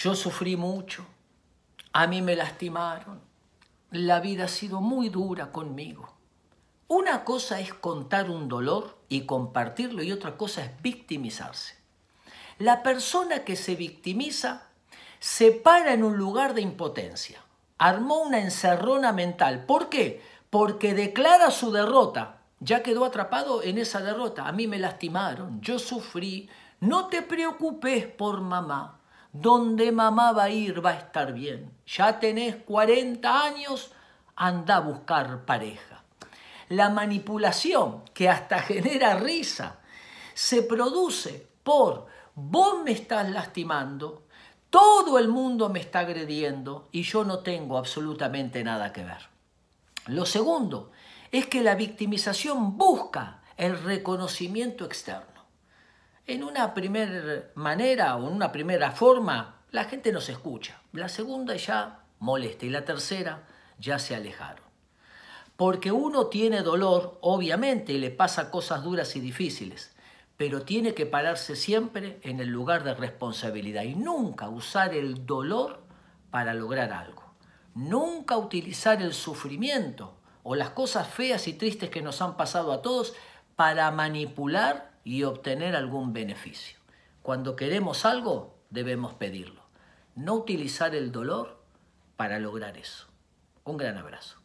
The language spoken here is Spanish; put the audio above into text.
Yo sufrí mucho, a mí me lastimaron, la vida ha sido muy dura conmigo. Una cosa es contar un dolor y compartirlo y otra cosa es victimizarse. La persona que se victimiza se para en un lugar de impotencia. Armó una encerrona mental. ¿Por qué? Porque declara su derrota. Ya quedó atrapado en esa derrota. A mí me lastimaron, yo sufrí. No te preocupes por mamá. Donde mamá va a ir va a estar bien. Ya tenés 40 años, anda a buscar pareja. La manipulación, que hasta genera risa, se produce por vos me estás lastimando, todo el mundo me está agrediendo y yo no tengo absolutamente nada que ver. Lo segundo es que la victimización busca el reconocimiento externo. En una primera manera o en una primera forma, la gente nos escucha. La segunda ya molesta y la tercera ya se alejaron. Porque uno tiene dolor, obviamente, y le pasa cosas duras y difíciles, pero tiene que pararse siempre en el lugar de responsabilidad y nunca usar el dolor para lograr algo. Nunca utilizar el sufrimiento o las cosas feas y tristes que nos han pasado a todos para manipular y obtener algún beneficio. Cuando queremos algo, debemos pedirlo. No utilizar el dolor para lograr eso. Un gran abrazo.